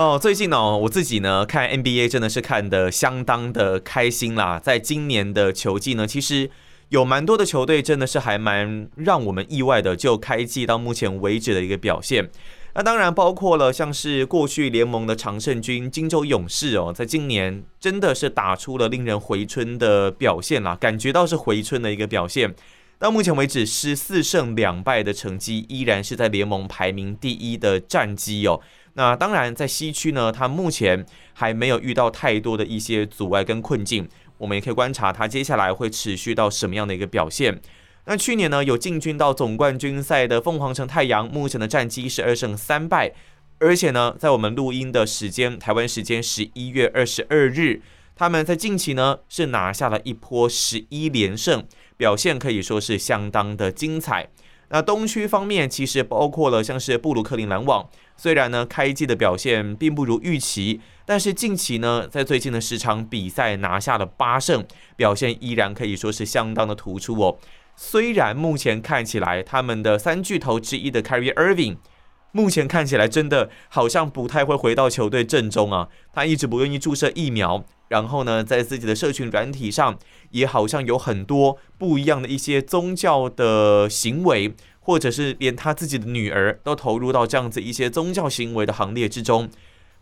哦，最近呢，我自己呢看 NBA 真的是看的相当的开心啦。在今年的球季呢，其实有蛮多的球队真的是还蛮让我们意外的，就开季到目前为止的一个表现。那当然包括了像是过去联盟的常胜军金州勇士哦，在今年真的是打出了令人回春的表现啦，感觉到是回春的一个表现。到目前为止，十四胜两败的成绩依然是在联盟排名第一的战绩哦。那当然，在西区呢，它目前还没有遇到太多的一些阻碍跟困境。我们也可以观察它接下来会持续到什么样的一个表现。那去年呢，有进军到总冠军赛的凤凰城太阳，目前的战绩是二胜三败，而且呢，在我们录音的时间，台湾时间十一月二十二日，他们在近期呢是拿下了一波十一连胜，表现可以说是相当的精彩。那东区方面，其实包括了像是布鲁克林篮网。虽然呢，开季的表现并不如预期，但是近期呢，在最近的十场比赛拿下了八胜，表现依然可以说是相当的突出哦。虽然目前看起来他们的三巨头之一的 Kyrie Irving，目前看起来真的好像不太会回到球队阵中啊，他一直不愿意注射疫苗，然后呢，在自己的社群软体上也好像有很多不一样的一些宗教的行为。或者是连他自己的女儿都投入到这样子一些宗教行为的行列之中，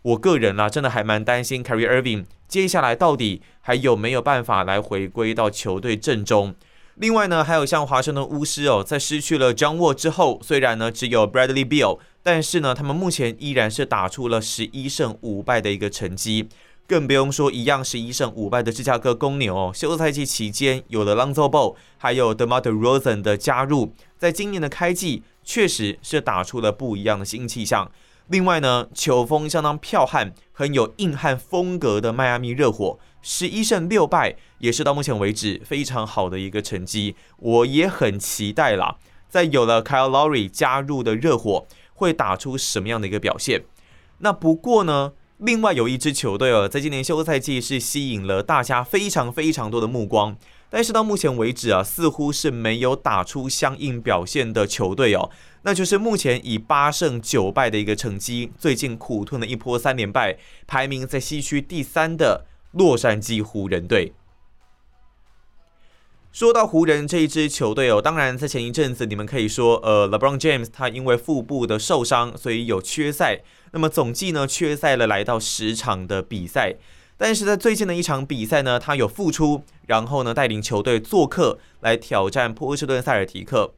我个人啦，真的还蛮担心 Carrie Irving 接下来到底还有没有办法来回归到球队阵中。另外呢，还有像华盛顿巫师哦，在失去了 John Wall 之后，虽然呢只有 Bradley Beal，但是呢，他们目前依然是打出了十一胜五败的一个成绩。更不用说一样是一胜五败的芝加哥公牛哦，休赛期期间有了 Lonzo Ball，还有 DeMar DeRozan 的加入，在今年的开季确实是打出了不一样的新气象。另外呢，球风相当剽悍、很有硬汉风格的迈阿密热火，十一胜六败也是到目前为止非常好的一个成绩。我也很期待啦，在有了 Kyle Lowry 加入的热火会打出什么样的一个表现。那不过呢？另外有一支球队哦，在今年休赛季是吸引了大家非常非常多的目光，但是到目前为止啊，似乎是没有打出相应表现的球队哦，那就是目前以八胜九败的一个成绩，最近苦吞了一波三连败，排名在西区第三的洛杉矶湖人队。说到湖人这一支球队哦，当然在前一阵子你们可以说，呃，LeBron James 他因为腹部的受伤，所以有缺赛。那么总计呢，缺赛了来到十场的比赛。但是在最近的一场比赛呢，他有复出，然后呢带领球队做客来挑战波士顿塞尔提克。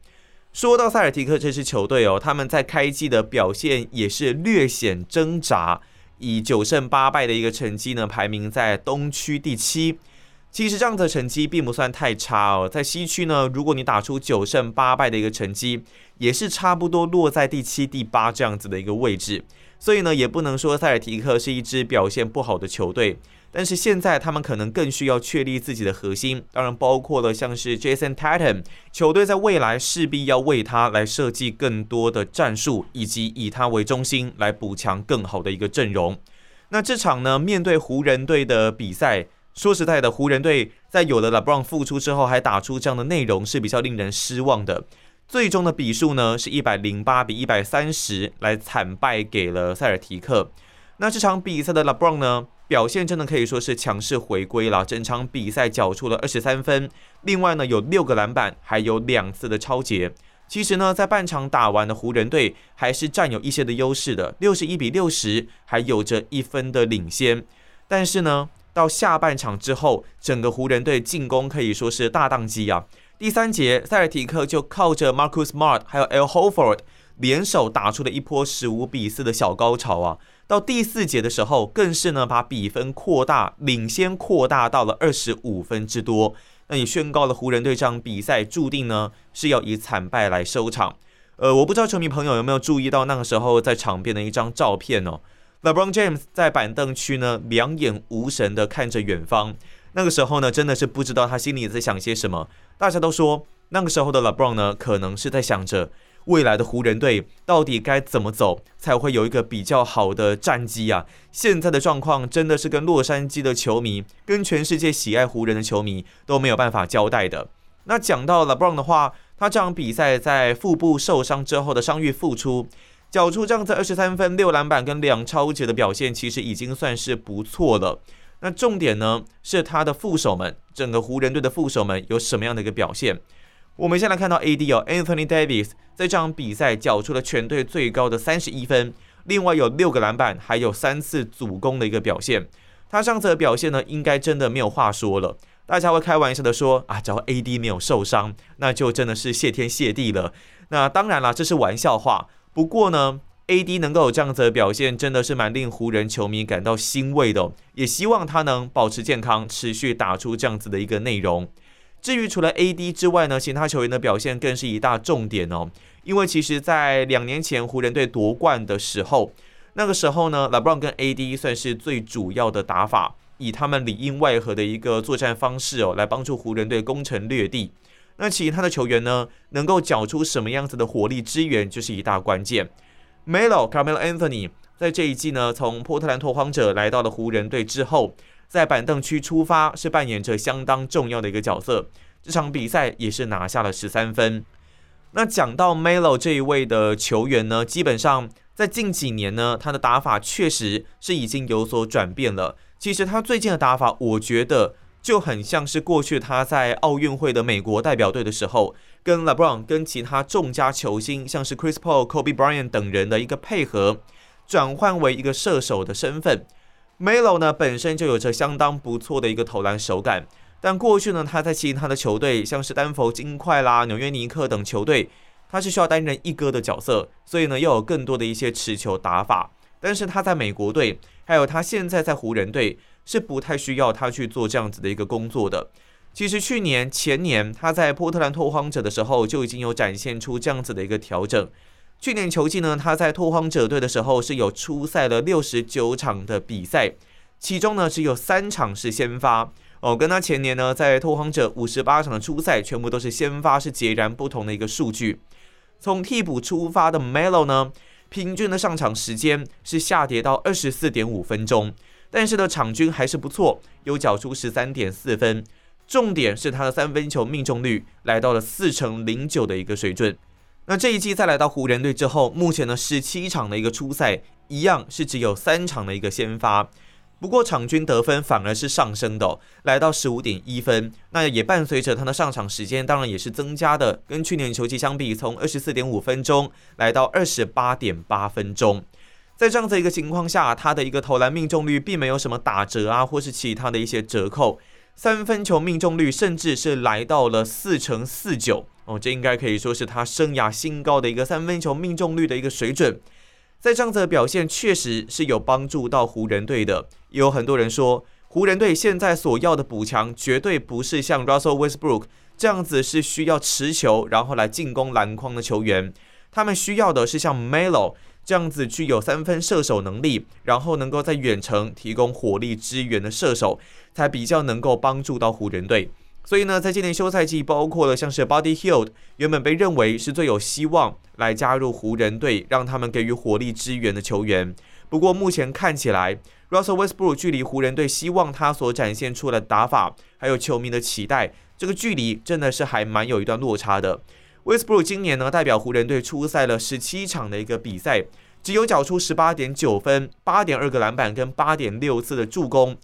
说到塞尔提克这支球队哦，他们在开季的表现也是略显挣扎，以九胜八败的一个成绩呢，排名在东区第七。其实这样的成绩并不算太差哦，在西区呢，如果你打出九胜八败的一个成绩，也是差不多落在第七、第八这样子的一个位置。所以呢，也不能说塞尔提克是一支表现不好的球队。但是现在他们可能更需要确立自己的核心，当然包括了像是 Jason Tatum，球队在未来势必要为他来设计更多的战术，以及以他为中心来补强更好的一个阵容。那这场呢，面对湖人队的比赛。说实在的，湖人队在有了 LeBron 复出之后，还打出这样的内容是比较令人失望的。最终的比数呢，是一百零八比一百三十，来惨败给了塞尔提克。那这场比赛的 LeBron 呢，表现真的可以说是强势回归了，整场比赛缴出了二十三分，另外呢有六个篮板，还有两次的超节。其实呢，在半场打完的湖人队还是占有一些的优势的，六十一比六十，还有着一分的领先。但是呢，到下半场之后，整个湖人队进攻可以说是大宕机啊！第三节，塞尔提克就靠着 Marcus Smart 还有 Al Horford 联手打出了一波十五比四的小高潮啊！到第四节的时候，更是呢把比分扩大，领先扩大到了二十五分之多，那也宣告了湖人队这场比赛注定呢是要以惨败来收场。呃，我不知道球迷朋友有没有注意到那个时候在场边的一张照片哦。LeBron James 在板凳区呢，两眼无神的看着远方。那个时候呢，真的是不知道他心里在想些什么。大家都说，那个时候的 LeBron 呢，可能是在想着未来的湖人队到底该怎么走，才会有一个比较好的战绩啊。现在的状况真的是跟洛杉矶的球迷，跟全世界喜爱湖人的球迷都没有办法交代的。那讲到 LeBron 的话，他这场比赛在腹部受伤之后的伤愈复出。缴出这样子二十三分、六篮板跟两超级的表现，其实已经算是不错了。那重点呢是他的副手们，整个湖人队的副手们有什么样的一个表现？我们先来看到 AD 哦，Anthony Davis 在这场比赛缴出了全队最高的三十一分，另外有六个篮板，还有三次主攻的一个表现。他上次的表现呢，应该真的没有话说了。大家会开玩笑的说啊，只要 AD 没有受伤，那就真的是谢天谢地了。那当然啦，这是玩笑话。不过呢。A.D. 能够有这样子的表现，真的是蛮令湖人球迷感到欣慰的。也希望他能保持健康，持续打出这样子的一个内容。至于除了 A.D. 之外呢，其他球员的表现更是一大重点哦。因为其实，在两年前湖人队夺冠的时候，那个时候呢，LeBron 跟 A.D. 算是最主要的打法，以他们里应外合的一个作战方式哦，来帮助湖人队攻城略地。那其他的球员呢，能够缴出什么样子的火力支援，就是一大关键。Melo Carmelo Anthony 在这一季呢，从波特兰拓荒者来到了湖人队之后，在板凳区出发是扮演着相当重要的一个角色。这场比赛也是拿下了十三分。那讲到 Melo 这一位的球员呢，基本上在近几年呢，他的打法确实是已经有所转变了。其实他最近的打法，我觉得。就很像是过去他在奥运会的美国代表队的时候，跟 LeBron 跟其他众家球星，像是 Chris Paul、Kobe Bryant 等人的一个配合，转换为一个射手的身份。Melo 呢本身就有着相当不错的一个投篮手感，但过去呢他在其他的球队，像是丹佛金块啦、纽约尼克等球队，他是需要担任一哥的角色，所以呢要有更多的一些持球打法。但是他在美国队，还有他现在在湖人队。是不太需要他去做这样子的一个工作的。其实去年、前年他在波特兰拓荒者的时候就已经有展现出这样子的一个调整。去年球季呢，他在拓荒者队的时候是有出赛了六十九场的比赛，其中呢只有三场是先发哦，跟他前年呢在拓荒者五十八场的初赛全部都是先发是截然不同的一个数据。从替补出发的 Melo 呢，平均的上场时间是下跌到二十四点五分钟。但是呢，场均还是不错，有缴出十三点四分。重点是他的三分球命中率来到了四成零九的一个水准。那这一季再来到湖人队之后，目前呢十七场的一个初赛，一样是只有三场的一个先发。不过场均得分反而是上升的，来到十五点一分。那也伴随着他的上场时间，当然也是增加的，跟去年球季相比，从二十四点五分钟来到二十八点八分钟。在这样子一个情况下，他的一个投篮命中率并没有什么打折啊，或是其他的一些折扣，三分球命中率甚至是来到了四成四九哦，这应该可以说是他生涯新高的一个三分球命中率的一个水准。在这样子的表现，确实是有帮助到湖人队的。有很多人说，湖人队现在所要的补强，绝对不是像 Russell Westbrook 这样子是需要持球然后来进攻篮筐的球员，他们需要的是像 Melo。这样子具有三分射手能力，然后能够在远程提供火力支援的射手，才比较能够帮助到湖人队。所以呢，在今年休赛季，包括了像是 Body Hill，原本被认为是最有希望来加入湖人队，让他们给予火力支援的球员。不过目前看起来，Russell Westbrook 距离湖人队希望他所展现出的打法，还有球迷的期待，这个距离真的是还蛮有一段落差的。Westbrook 今年呢，代表湖人队出赛了十七场的一个比赛，只有缴出十八点九分、八点二个篮板跟八点六次的助攻。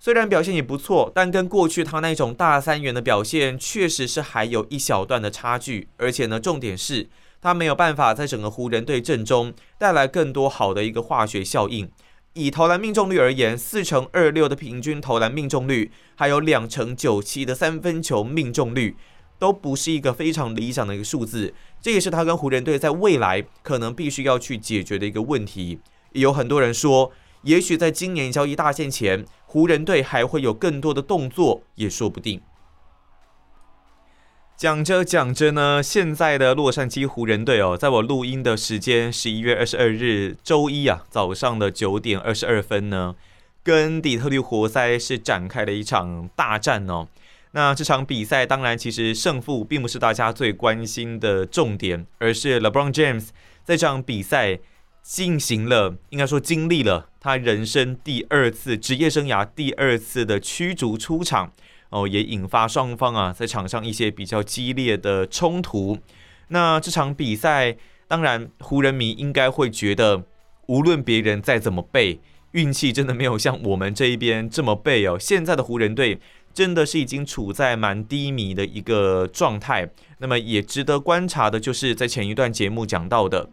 虽然表现也不错，但跟过去他那种大三元的表现，确实是还有一小段的差距。而且呢，重点是他没有办法在整个湖人队阵中带来更多好的一个化学效应。以投篮命中率而言，四成二六的平均投篮命中率，还有两成九七的三分球命中率。都不是一个非常理想的一个数字，这也是他跟湖人队在未来可能必须要去解决的一个问题。有很多人说，也许在今年交易大限前，湖人队还会有更多的动作，也说不定。讲着讲着呢，现在的洛杉矶湖人队哦，在我录音的时间十一月二十二日周一啊早上的九点二十二分呢，跟底特律活塞是展开了一场大战哦。那这场比赛当然，其实胜负并不是大家最关心的重点，而是 LeBron James 在这场比赛进行了，应该说经历了他人生第二次职业生涯第二次的驱逐出场哦，也引发双方啊在场上一些比较激烈的冲突。那这场比赛。当然，湖人迷应该会觉得，无论别人再怎么背，运气真的没有像我们这一边这么背哦。现在的湖人队真的是已经处在蛮低迷的一个状态。那么也值得观察的就是在前一段节目讲到的，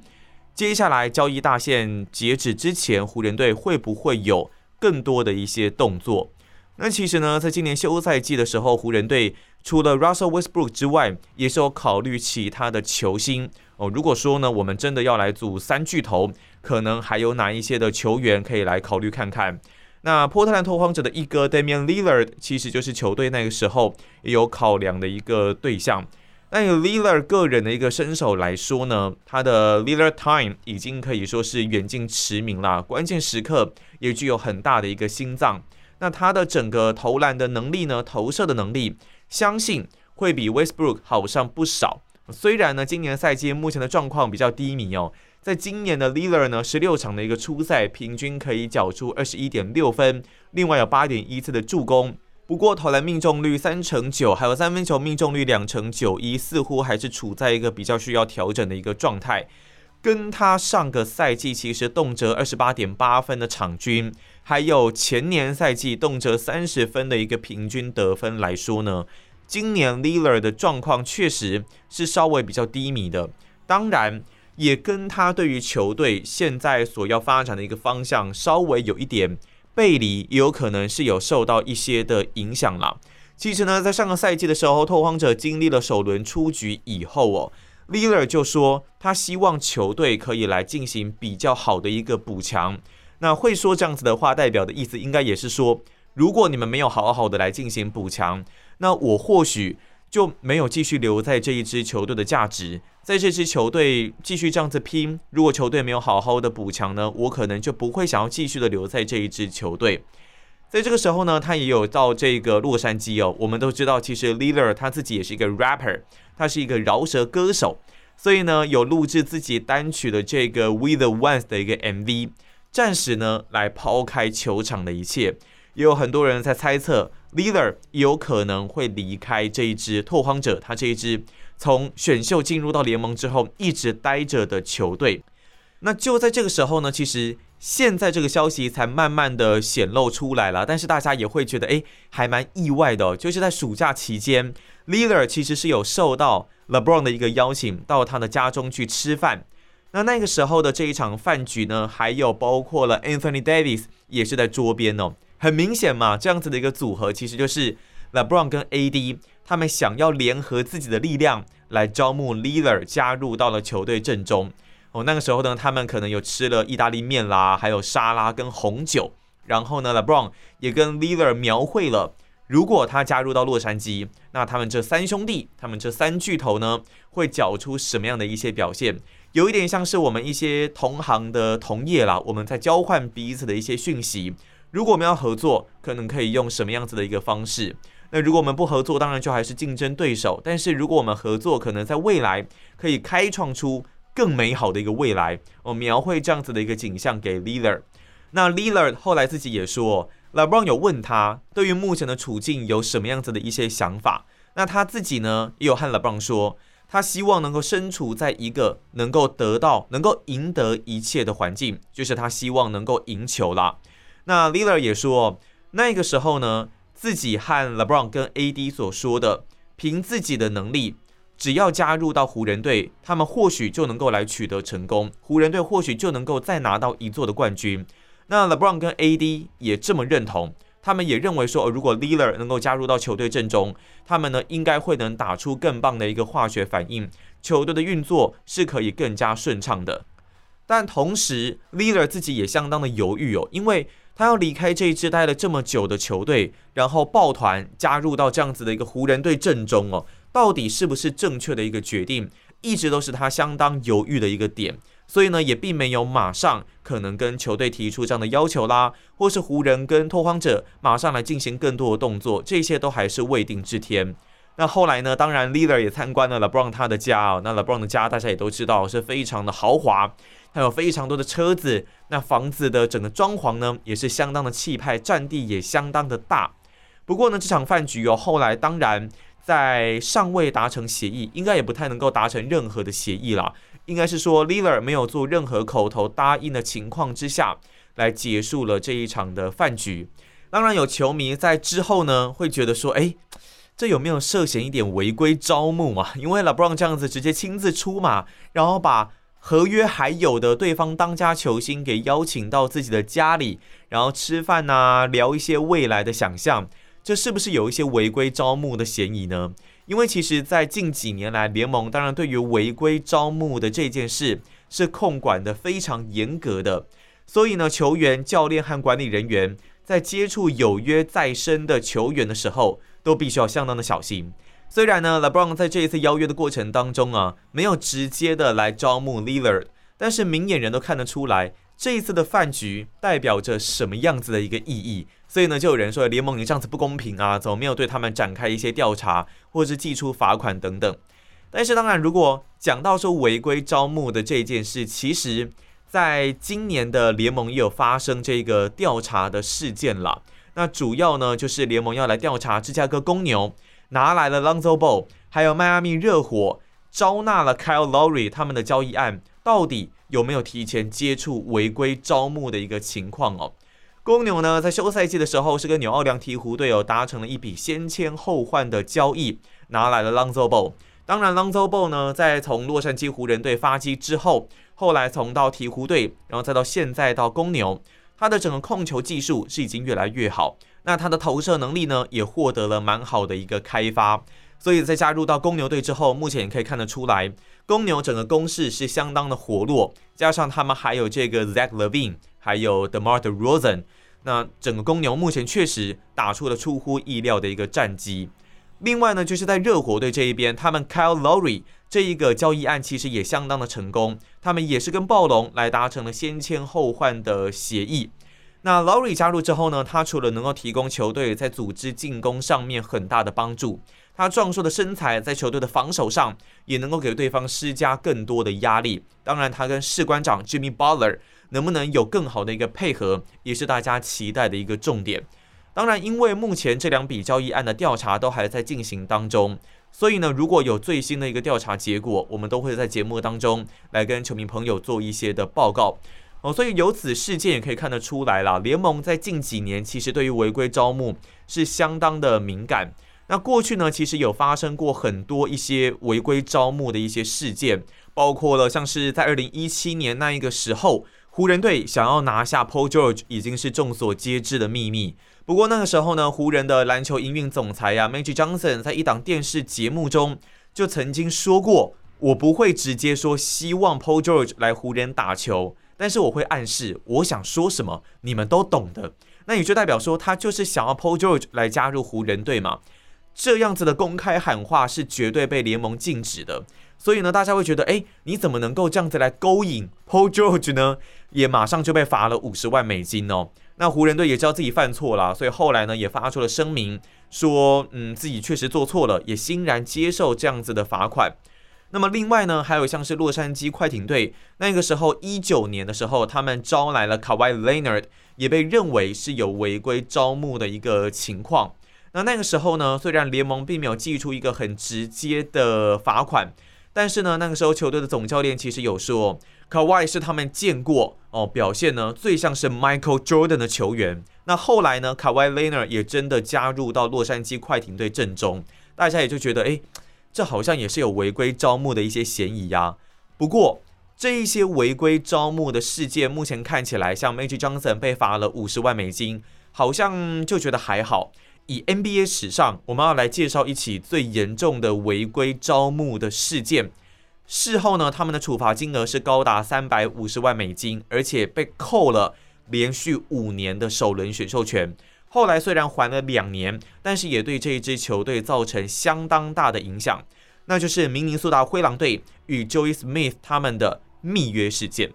接下来交易大限截止之前，湖人队会不会有更多的一些动作？那其实呢，在今年休赛季的时候，湖人队除了 Russell Westbrook 之外，也是有考虑其他的球星。哦，如果说呢，我们真的要来组三巨头，可能还有哪一些的球员可以来考虑看看？那波特兰拓荒者的一哥 Damian Lillard 其实就是球队那个时候也有考量的一个对象。那以 Lillard 个人的一个身手来说呢，他的 Lillard Time 已经可以说是远近驰名了，关键时刻也具有很大的一个心脏。那他的整个投篮的能力呢，投射的能力，相信会比 Westbrook 好上不少。虽然呢，今年赛季目前的状况比较低迷哦，在今年的 l i l l a r 呢，十六场的一个初赛，平均可以缴出二十一点六分，另外有八点一次的助攻。不过投篮命中率三成九，还有三分球命中率两成九一，似乎还是处在一个比较需要调整的一个状态。跟他上个赛季其实动辄二十八点八分的场均，还有前年赛季动辄三十分的一个平均得分来说呢。今年 l i l l a r 的状况确实是稍微比较低迷的，当然也跟他对于球队现在所要发展的一个方向稍微有一点背离，也有可能是有受到一些的影响了。其实呢，在上个赛季的时候，拓荒者经历了首轮出局以后哦 l i l l a r 就说他希望球队可以来进行比较好的一个补强。那会说这样子的话，代表的意思应该也是说，如果你们没有好好的来进行补强。那我或许就没有继续留在这一支球队的价值，在这支球队继续这样子拼。如果球队没有好好的补强呢，我可能就不会想要继续的留在这一支球队。在这个时候呢，他也有到这个洛杉矶哦。我们都知道，其实 Lila 他自己也是一个 rapper，他是一个饶舌歌手，所以呢，有录制自己单曲的这个 We the Ones 的一个 MV，暂时呢来抛开球场的一切。也有很多人在猜测，Lillard 有可能会离开这一支拓荒者，他这一支从选秀进入到联盟之后一直待着的球队。那就在这个时候呢，其实现在这个消息才慢慢的显露出来了，但是大家也会觉得，哎，还蛮意外的，就是在暑假期间，Lillard 其实是有受到 LeBron 的一个邀请，到他的家中去吃饭。那那个时候的这一场饭局呢，还有包括了 Anthony Davis 也是在桌边哦。很明显嘛，这样子的一个组合，其实就是 LeBron 跟 AD 他们想要联合自己的力量来招募 Lillard 加入到了球队阵中。哦，那个时候呢，他们可能有吃了意大利面啦，还有沙拉跟红酒。然后呢，LeBron 也跟 Lillard 描绘了，如果他加入到洛杉矶，那他们这三兄弟，他们这三巨头呢，会缴出什么样的一些表现？有一点像是我们一些同行的同业啦，我们在交换彼此的一些讯息。如果我们要合作，可能可以用什么样子的一个方式？那如果我们不合作，当然就还是竞争对手。但是如果我们合作，可能在未来可以开创出更美好的一个未来。我描绘这样子的一个景象给 Lillard。那 Lillard 后来自己也说，LeBron 有问他对于目前的处境有什么样子的一些想法。那他自己呢，也有和 LeBron 说，他希望能够身处在一个能够得到、能够赢得一切的环境，就是他希望能够赢球啦。那 l i l l a r 也说，那个时候呢，自己和 LeBron 跟 AD 所说的，凭自己的能力，只要加入到湖人队，他们或许就能够来取得成功，湖人队或许就能够再拿到一座的冠军。那 LeBron 跟 AD 也这么认同，他们也认为说，如果 l i l l a r 能够加入到球队阵中，他们呢应该会能打出更棒的一个化学反应，球队的运作是可以更加顺畅的。但同时 l i l l a r 自己也相当的犹豫哦，因为。他要离开这一支待了这么久的球队，然后抱团加入到这样子的一个湖人队阵中哦，到底是不是正确的一个决定，一直都是他相当犹豫的一个点。所以呢，也并没有马上可能跟球队提出这样的要求啦，或是湖人跟拓荒者马上来进行更多的动作，这些都还是未定之天。那后来呢，当然 Leader 也参观了 LeBron 他的家哦，那 LeBron 的家大家也都知道是非常的豪华。还有非常多的车子，那房子的整个装潢呢，也是相当的气派，占地也相当的大。不过呢，这场饭局哦，后来当然在尚未达成协议，应该也不太能够达成任何的协议啦。应该是说 Lillard 没有做任何口头答应的情况之下，来结束了这一场的饭局。当然，有球迷在之后呢会觉得说，哎，这有没有涉嫌一点违规招募啊？因为 LeBron 这样子直接亲自出马，然后把合约还有的对方当家球星给邀请到自己的家里，然后吃饭呐，聊一些未来的想象，这是不是有一些违规招募的嫌疑呢？因为其实，在近几年来，联盟当然对于违规招募的这件事是控管的非常严格的，所以呢，球员、教练和管理人员在接触有约在身的球员的时候，都必须要相当的小心。虽然呢，LeBron 在这一次邀约的过程当中啊，没有直接的来招募 Lillard，但是明眼人都看得出来，这一次的饭局代表着什么样子的一个意义。所以呢，就有人说联盟你这样子不公平啊，怎么没有对他们展开一些调查，或者是寄出罚款等等？但是当然，如果讲到说违规招募的这件事，其实在今年的联盟也有发生这个调查的事件了。那主要呢，就是联盟要来调查芝加哥公牛拿来了 Lonzo Ball，还有迈阿密热火招纳了 Kyle Lowry 他们的交易案，到底有没有提前接触违规招募的一个情况哦？公牛呢，在休赛季的时候是跟纽奥良鹈鹕队友达成了一笔先签后换的交易，拿来了 Lonzo Ball。当然，Lonzo Ball 呢，在从洛杉矶湖人队发迹之后，后来从到鹈鹕队，然后再到现在到公牛，他的整个控球技术是已经越来越好。那他的投射能力呢，也获得了蛮好的一个开发。所以在加入到公牛队之后，目前也可以看得出来，公牛整个攻势是相当的活络，加上他们还有这个 Zach Levine。还有 Demar Derozan，那整个公牛目前确实打出了出乎意料的一个战绩。另外呢，就是在热火队这一边，他们 Kyle Lowry 这一个交易案其实也相当的成功，他们也是跟暴龙来达成了先签后换的协议。那老李加入之后呢，他除了能够提供球队在组织进攻上面很大的帮助，他壮硕的身材在球队的防守上也能够给对方施加更多的压力。当然，他跟士官长 Jimmy Butler。能不能有更好的一个配合，也是大家期待的一个重点。当然，因为目前这两笔交易案的调查都还在进行当中，所以呢，如果有最新的一个调查结果，我们都会在节目当中来跟球迷朋友做一些的报告。哦，所以由此事件也可以看得出来了，联盟在近几年其实对于违规招募是相当的敏感。那过去呢，其实有发生过很多一些违规招募的一些事件，包括了像是在二零一七年那一个时候。湖人队想要拿下 Paul George 已经是众所皆知的秘密。不过那个时候呢，湖人的篮球营运总裁呀，Magic Johnson 在一档电视节目中就曾经说过：“我不会直接说希望 Paul George 来湖人打球，但是我会暗示我想说什么，你们都懂的。”那也就代表说他就是想要 Paul George 来加入湖人队嘛？这样子的公开喊话是绝对被联盟禁止的。所以呢，大家会觉得，哎，你怎么能够这样子来勾引 Paul George 呢？也马上就被罚了五十万美金哦。那湖人队也知道自己犯错了，所以后来呢也发出了声明，说嗯自己确实做错了，也欣然接受这样子的罚款。那么另外呢，还有像是洛杉矶快艇队，那个时候一九年的时候，他们招来了 Kawhi Leonard，也被认为是有违规招募的一个情况。那那个时候呢，虽然联盟并没有寄出一个很直接的罚款，但是呢，那个时候球队的总教练其实有说。卡哇伊是他们见过哦，表现呢最像是 Michael Jordan 的球员。那后来呢，卡哇伊· n e r 也真的加入到洛杉矶快艇队阵中，大家也就觉得，哎，这好像也是有违规招募的一些嫌疑呀。不过这一些违规招募的事件，目前看起来，像 Magic Johnson 被罚了五十万美金，好像就觉得还好。以 NBA 史上，我们要来介绍一起最严重的违规招募的事件。事后呢，他们的处罚金额是高达三百五十万美金，而且被扣了连续五年的首轮选秀权。后来虽然还了两年，但是也对这一支球队造成相当大的影响，那就是明尼苏达灰狼队与 Joey Smith 他们的密约事件。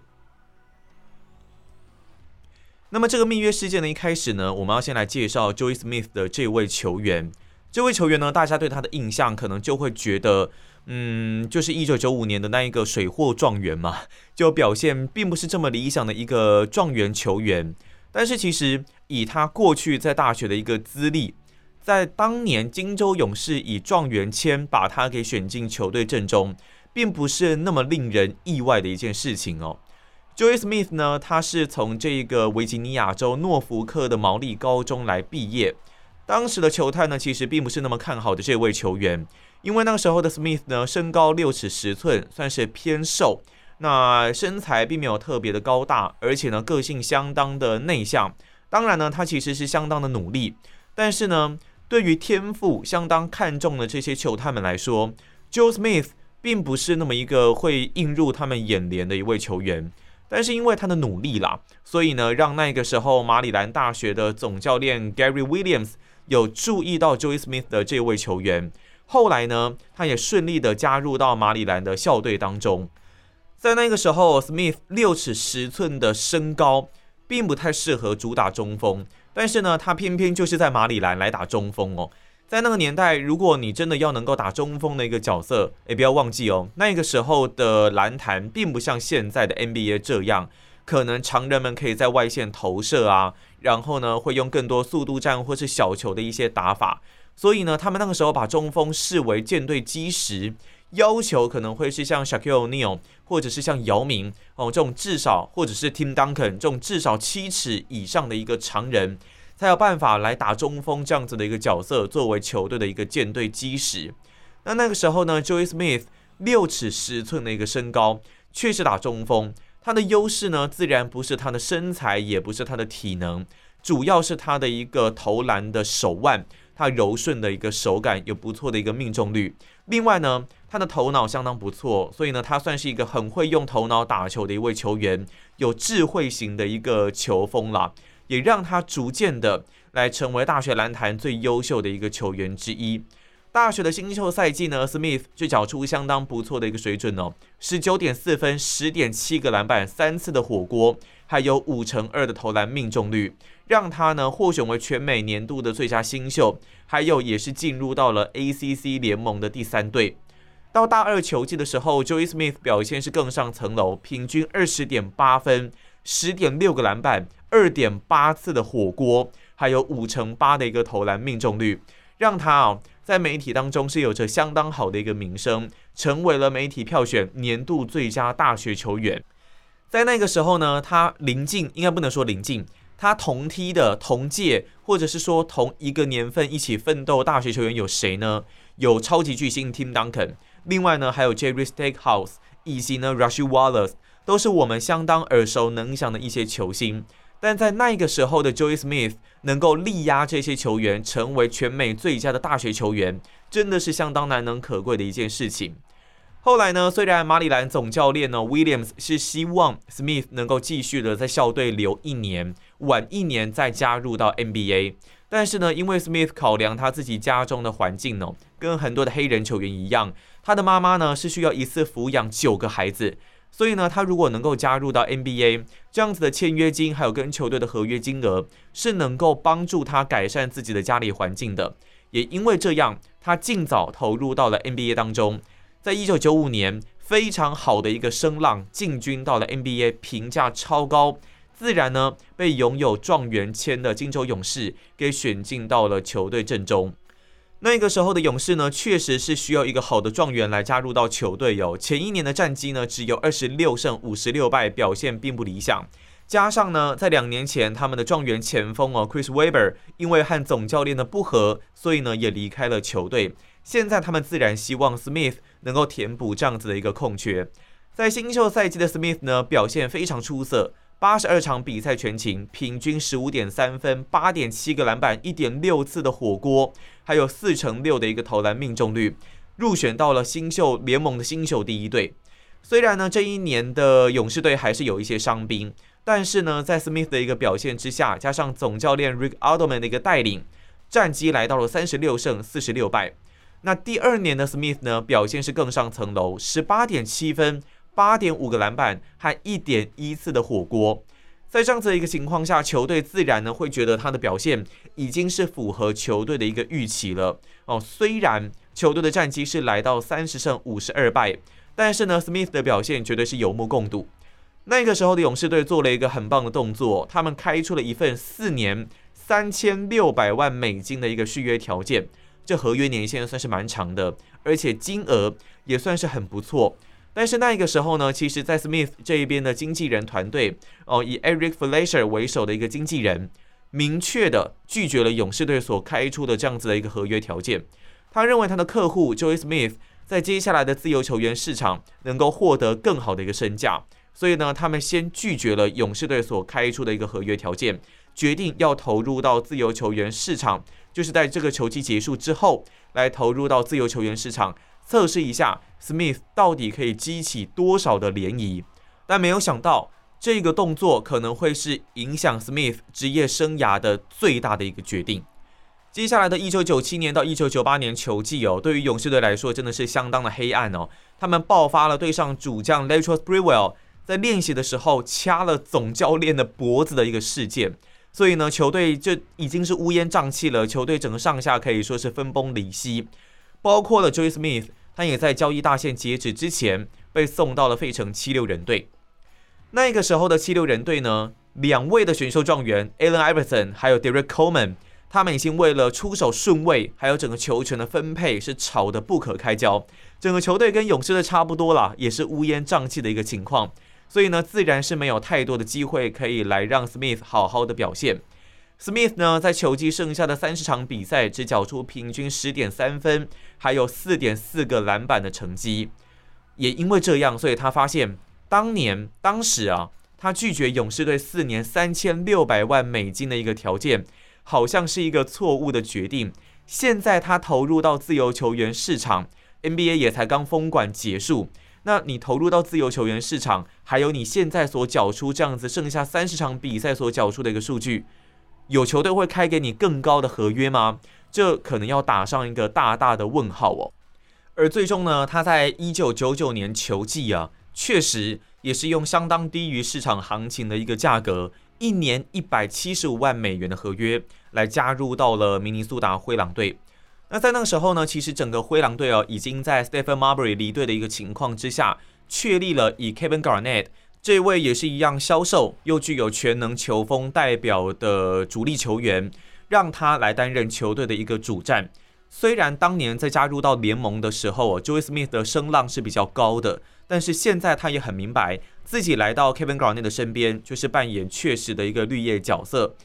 那么这个密约事件呢，一开始呢，我们要先来介绍 Joey Smith 的这位球员。这位球员呢，大家对他的印象可能就会觉得。嗯，就是一九九五年的那一个水货状元嘛，就表现并不是这么理想的一个状元球员。但是其实以他过去在大学的一个资历，在当年金州勇士以状元签把他给选进球队阵中，并不是那么令人意外的一件事情哦。Joey Smith 呢，他是从这个维吉尼亚州诺福克的毛利高中来毕业。当时的球探呢，其实并不是那么看好的这位球员，因为那个时候的 Smith 呢，身高六尺十寸，算是偏瘦，那身材并没有特别的高大，而且呢，个性相当的内向。当然呢，他其实是相当的努力，但是呢，对于天赋相当看重的这些球探们来说，Joe Smith。并不是那么一个会映入他们眼帘的一位球员，但是因为他的努力啦，所以呢，让那个时候马里兰大学的总教练 Gary Williams 有注意到 Joey Smith 的这位球员。后来呢，他也顺利的加入到马里兰的校队当中。在那个时候，Smith 六尺十寸的身高，并不太适合主打中锋，但是呢，他偏偏就是在马里兰来打中锋哦。在那个年代，如果你真的要能够打中锋的一个角色，也不要忘记哦，那个时候的篮坛并不像现在的 NBA 这样，可能常人们可以在外线投射啊，然后呢会用更多速度战或是小球的一些打法，所以呢，他们那个时候把中锋视为舰队基石，要求可能会是像 Shaquille O'Neal 或者是像姚明哦这种至少，或者是 Tim Duncan 这种至少七尺以上的一个常人。才有办法来打中锋这样子的一个角色，作为球队的一个舰队基石。那那个时候呢，Joey Smith 六尺十寸的一个身高，确实打中锋。他的优势呢，自然不是他的身材，也不是他的体能，主要是他的一个投篮的手腕，他柔顺的一个手感，有不错的一个命中率。另外呢，他的头脑相当不错，所以呢，他算是一个很会用头脑打球的一位球员，有智慧型的一个球风啦。也让他逐渐的来成为大学篮坛最优秀的一个球员之一。大学的新秀赛季呢，Smith 就缴出相当不错的一个水准哦，十九点四分，十点七个篮板，三次的火锅，还有五成二的投篮命中率，让他呢获选为全美年度的最佳新秀，还有也是进入到了 ACC 联盟的第三队。到大二球季的时候，Joey Smith 表现是更上层楼，平均二十点八分，十点六个篮板。二点八次的火锅，还有五成八的一个投篮命中率，让他啊在媒体当中是有着相当好的一个名声，成为了媒体票选年度最佳大学球员。在那个时候呢，他临近应该不能说临近，他同梯的同届或者是说同一个年份一起奋斗大学球员有谁呢？有超级巨星 Tim Duncan，另外呢还有 Jerry Stackhouse，以及呢 Rushy Wallace，都是我们相当耳熟能详的一些球星。但在那个时候的 Joey Smith 能够力压这些球员，成为全美最佳的大学球员，真的是相当难能可贵的一件事情。后来呢，虽然马里兰总教练呢 Williams 是希望 Smith 能够继续的在校队留一年，晚一年再加入到 NBA，但是呢，因为 Smith 考量他自己家中的环境呢，跟很多的黑人球员一样，他的妈妈呢是需要一次抚养九个孩子。所以呢，他如果能够加入到 NBA 这样子的签约金，还有跟球队的合约金额，是能够帮助他改善自己的家里环境的。也因为这样，他尽早投入到了 NBA 当中。在一九九五年，非常好的一个声浪进军到了 NBA，评价超高，自然呢被拥有状元签的金州勇士给选进到了球队阵中。那个时候的勇士呢，确实是需要一个好的状元来加入到球队哟。前一年的战绩呢，只有二十六胜五十六败，表现并不理想。加上呢，在两年前他们的状元前锋哦，Chris Webber 因为和总教练的不和，所以呢也离开了球队。现在他们自然希望 Smith 能够填补这样子的一个空缺。在新秀赛季的 Smith 呢，表现非常出色。八十二场比赛全勤，平均十五点三分，八点七个篮板，一点六次的火锅，还有四成六的一个投篮命中率，入选到了新秀联盟的新秀第一队。虽然呢，这一年的勇士队还是有一些伤兵，但是呢，在 Smith 的一个表现之下，加上总教练 Rick Adelman 的一个带领，战绩来到了三十六胜四十六败。那第二年的 Smith 呢，表现是更上层楼，十八点七分。八点五个篮板和一点一次的火锅，在这样子的一个情况下，球队自然呢会觉得他的表现已经是符合球队的一个预期了。哦，虽然球队的战绩是来到三十胜五十二败，但是呢，Smith 的表现绝对是有目共睹。那个时候的勇士队做了一个很棒的动作，他们开出了一份四年三千六百万美金的一个续约条件，这合约年限算是蛮长的，而且金额也算是很不错。但是那个时候呢，其实，在 Smith 这一边的经纪人团队哦，以 Eric Fleischer 为首的一个经纪人，明确的拒绝了勇士队所开出的这样子的一个合约条件。他认为他的客户 Joey Smith 在接下来的自由球员市场能够获得更好的一个身价，所以呢，他们先拒绝了勇士队所开出的一个合约条件，决定要投入到自由球员市场，就是在这个球季结束之后来投入到自由球员市场。测试一下 Smith 到底可以激起多少的涟漪，但没有想到这个动作可能会是影响 Smith 职业生涯的最大的一个决定。接下来的一九九七年到一九九八年球季哦，对于勇士队来说真的是相当的黑暗哦。他们爆发了对上主将 Latrell Sprewell 在练习的时候掐了总教练的脖子的一个事件，所以呢，球队就已经是乌烟瘴气了。球队整个上下可以说是分崩离析，包括了 Joey Smith。他也在交易大限截止之前被送到了费城七六人队。那个时候的七六人队呢，两位的选秀状元 Allen Iverson 还有 Derek Coleman，他们已经为了出手顺位还有整个球权的分配是吵得不可开交。整个球队跟勇士队差不多了，也是乌烟瘴气的一个情况。所以呢，自然是没有太多的机会可以来让 Smith 好好的表现。Smith 呢，在球季剩下的三十场比赛，只缴出平均十点三分，还有四点四个篮板的成绩。也因为这样，所以他发现当年当时啊，他拒绝勇士队四年三千六百万美金的一个条件，好像是一个错误的决定。现在他投入到自由球员市场，NBA 也才刚封管结束，那你投入到自由球员市场，还有你现在所缴出这样子剩下三十场比赛所缴出的一个数据。有球队会开给你更高的合约吗？这可能要打上一个大大的问号哦。而最终呢，他在一九九九年球季啊，确实也是用相当低于市场行情的一个价格，一年一百七十五万美元的合约来加入到了明尼苏达灰狼队。那在那个时候呢，其实整个灰狼队哦，已经在 Stephen Marbury 离队的一个情况之下，确立了以 Kevin Garnett。这位也是一样销售又具有全能球风代表的主力球员，让他来担任球队的一个主战。虽然当年在加入到联盟的时候，Joey Smith 的声浪是比较高的，但是现在他也很明白，自己来到 Kevin Garnett 的身边，就是扮演确实的一个绿叶角色。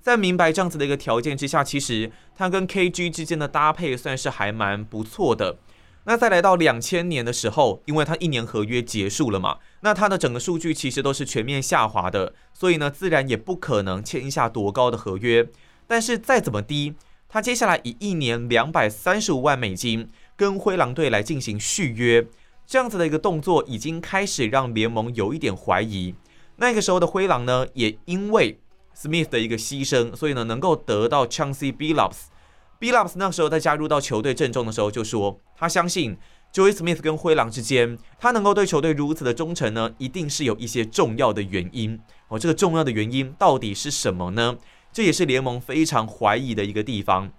在明白这样子的一个条件之下，其实他跟 KG 之间的搭配算是还蛮不错的。那再来到两千年的时候，因为他一年合约结束了嘛，那他的整个数据其实都是全面下滑的，所以呢，自然也不可能签下多高的合约。但是再怎么低，他接下来以一年两百三十五万美金跟灰狼队来进行续约，这样子的一个动作，已经开始让联盟有一点怀疑。那个时候的灰狼呢，也因为 Smith 的一个牺牲，所以呢，能够得到 Chancey Billups。b l u p s 那时候在加入到球队阵中的时候就说，他相信 Joey Smith 跟灰狼之间，他能够对球队如此的忠诚呢，一定是有一些重要的原因。哦，这个重要的原因到底是什么呢？这也是联盟非常怀疑的一个地方。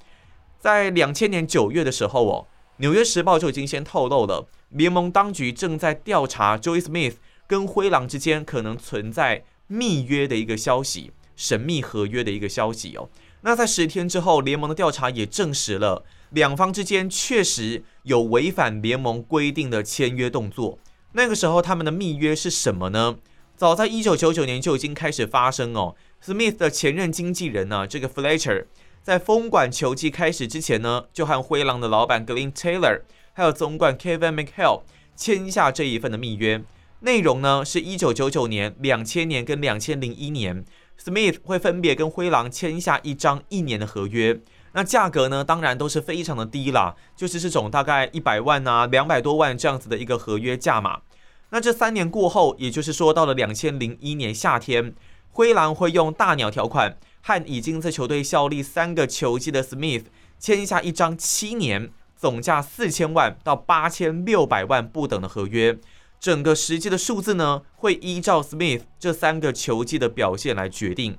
在两千年九月的时候，哦，纽约时报就已经先透露了，联盟当局正在调查 Joey Smith 跟灰狼之间可能存在密约的一个消息，神秘合约的一个消息哦。那在十天之后，联盟的调查也证实了两方之间确实有违反联盟规定的签约动作。那个时候，他们的密约是什么呢？早在一九九九年就已经开始发生哦。Smith 的前任经纪人呢，这个 Fletcher，在封管球季开始之前呢，就和灰狼的老板 Glenn Taylor，还有总管 Kevin McHale 签下这一份的密约。内容呢，是一九九九年、两千年跟两千零一年。Smith 会分别跟灰狼签下一张一年的合约，那价格呢，当然都是非常的低啦，就是这种大概一百万啊、两百多万这样子的一个合约价码。那这三年过后，也就是说到了两千零一年夏天，灰狼会用大鸟条款和已经在球队效力三个球季的 Smith 签下一张七年、总价四千万到八千六百万不等的合约。整个实际的数字呢，会依照 Smith 这三个球季的表现来决定。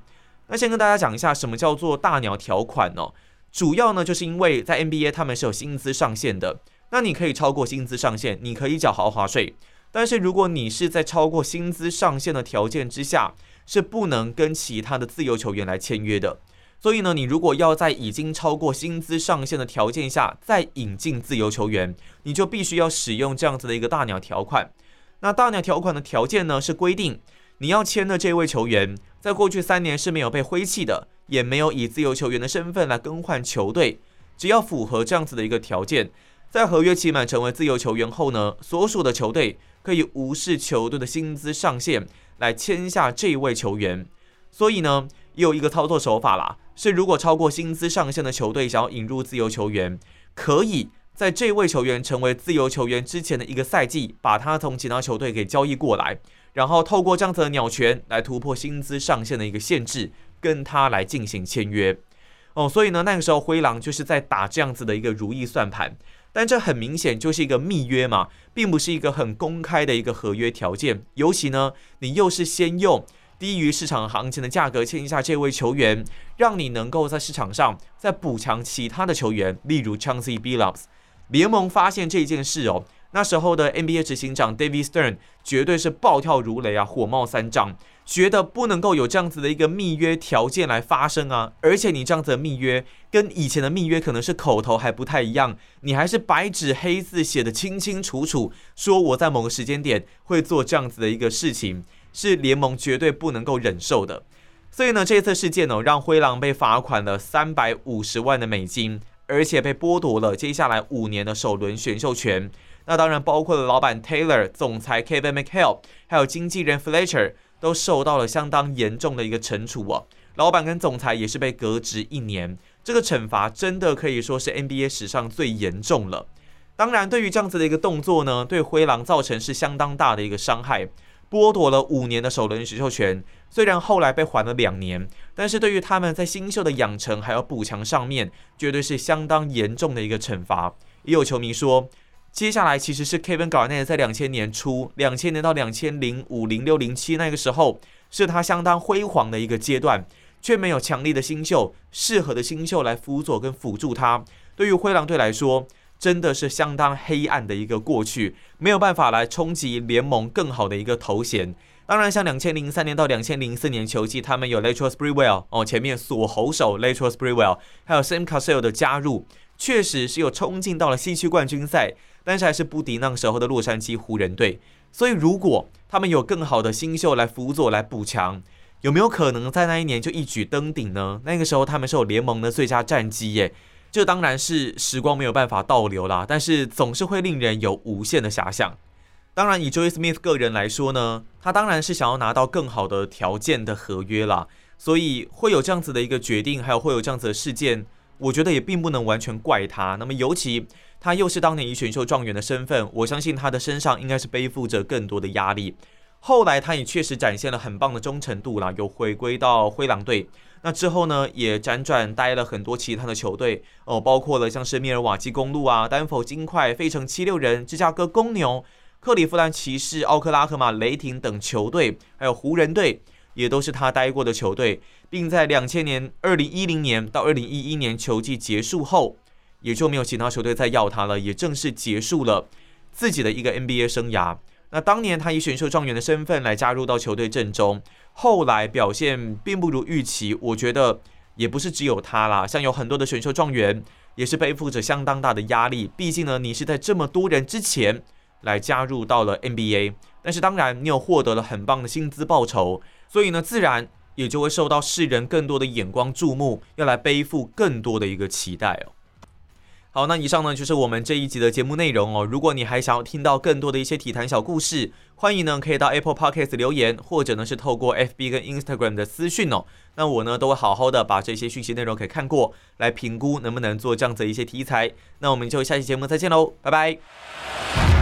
那先跟大家讲一下，什么叫做大鸟条款呢？主要呢，就是因为在 NBA 他们是有薪资上限的。那你可以超过薪资上限，你可以缴豪华税。但是如果你是在超过薪资上限的条件之下，是不能跟其他的自由球员来签约的。所以呢，你如果要在已经超过薪资上限的条件下再引进自由球员，你就必须要使用这样子的一个大鸟条款。那大鸟条款的条件呢，是规定你要签的这位球员，在过去三年是没有被挥弃的，也没有以自由球员的身份来更换球队。只要符合这样子的一个条件，在合约期满成为自由球员后呢，所属的球队可以无视球队的薪资上限来签下这位球员。所以呢，也有一个操作手法啦，是如果超过薪资上限的球队想要引入自由球员，可以在这位球员成为自由球员之前的一个赛季，把他从其他球队给交易过来，然后透过这样子的鸟权来突破薪资上限的一个限制，跟他来进行签约。哦，所以呢，那个时候灰狼就是在打这样子的一个如意算盘，但这很明显就是一个密约嘛，并不是一个很公开的一个合约条件，尤其呢，你又是先用。低于市场行情的价格签一下这位球员，让你能够在市场上再补强其他的球员，例如 Chancy Billups。联盟发现这件事哦，那时候的 NBA 执行长 David Stern 绝对是暴跳如雷啊，火冒三丈，觉得不能够有这样子的一个密约条件来发生啊，而且你这样子的密约跟以前的密约可能是口头还不太一样，你还是白纸黑字写的清清楚楚，说我在某个时间点会做这样子的一个事情。是联盟绝对不能够忍受的，所以呢，这次事件呢，让灰狼被罚款了三百五十万的美金，而且被剥夺了接下来五年的首轮选秀权。那当然包括了老板 Taylor、总裁 Kevin McHale，还有经纪人 Fletcher 都受到了相当严重的一个惩处啊。老板跟总裁也是被革职一年，这个惩罚真的可以说是 NBA 史上最严重了。当然，对于这样子的一个动作呢，对灰狼造成是相当大的一个伤害。剥夺了五年的首轮选秀权，虽然后来被还了两年，但是对于他们在新秀的养成还有补强上面，绝对是相当严重的一个惩罚。也有球迷说，接下来其实是 Kevin Garnett 在两千年初，两千年到两千零五、零六、零七那个时候，是他相当辉煌的一个阶段，却没有强力的新秀、适合的新秀来辅佐跟辅助他。对于灰狼队来说，真的是相当黑暗的一个过去，没有办法来冲击联盟更好的一个头衔。当然，像两千零三年到两千零四年球季，他们有 Latrell Sprewell 哦，前面锁喉手 Latrell Sprewell，还有 Sam Cassell 的加入，确实是有冲进到了西区冠军赛，但是还是不敌那个时候的洛杉矶湖人队。所以，如果他们有更好的新秀来辅佐来补强，有没有可能在那一年就一举登顶呢？那个时候他们是有联盟的最佳战绩耶。这当然是时光没有办法倒流啦，但是总是会令人有无限的遐想。当然，以 Joey Smith 个人来说呢，他当然是想要拿到更好的条件的合约啦，所以会有这样子的一个决定，还有会有这样子的事件，我觉得也并不能完全怪他。那么，尤其他又是当年以选秀状元的身份，我相信他的身上应该是背负着更多的压力。后来，他也确实展现了很棒的忠诚度啦，又回归到灰狼队。那之后呢，也辗转待了很多其他的球队哦，包括了像是密尔瓦基公路啊、丹佛金块、费城七六人、芝加哥公牛、克利夫兰骑士、奥克拉荷马雷霆等球队，还有湖人队，也都是他待过的球队，并在两千年、二零一零年到二零一一年球季结束后，也就没有其他球队再要他了，也正式结束了自己的一个 NBA 生涯。那当年他以选秀状元的身份来加入到球队阵中。后来表现并不如预期，我觉得也不是只有他啦，像有很多的选秀状元也是背负着相当大的压力。毕竟呢，你是在这么多人之前来加入到了 NBA，但是当然你有获得了很棒的薪资报酬，所以呢，自然也就会受到世人更多的眼光注目，要来背负更多的一个期待哦。好，那以上呢就是我们这一集的节目内容哦。如果你还想要听到更多的一些体坛小故事，欢迎呢可以到 Apple Podcast 留言，或者呢是透过 FB 跟 Instagram 的私讯哦。那我呢都会好好的把这些讯息内容给看过来评估能不能做这样子的一些题材。那我们就下期节目再见喽，拜拜。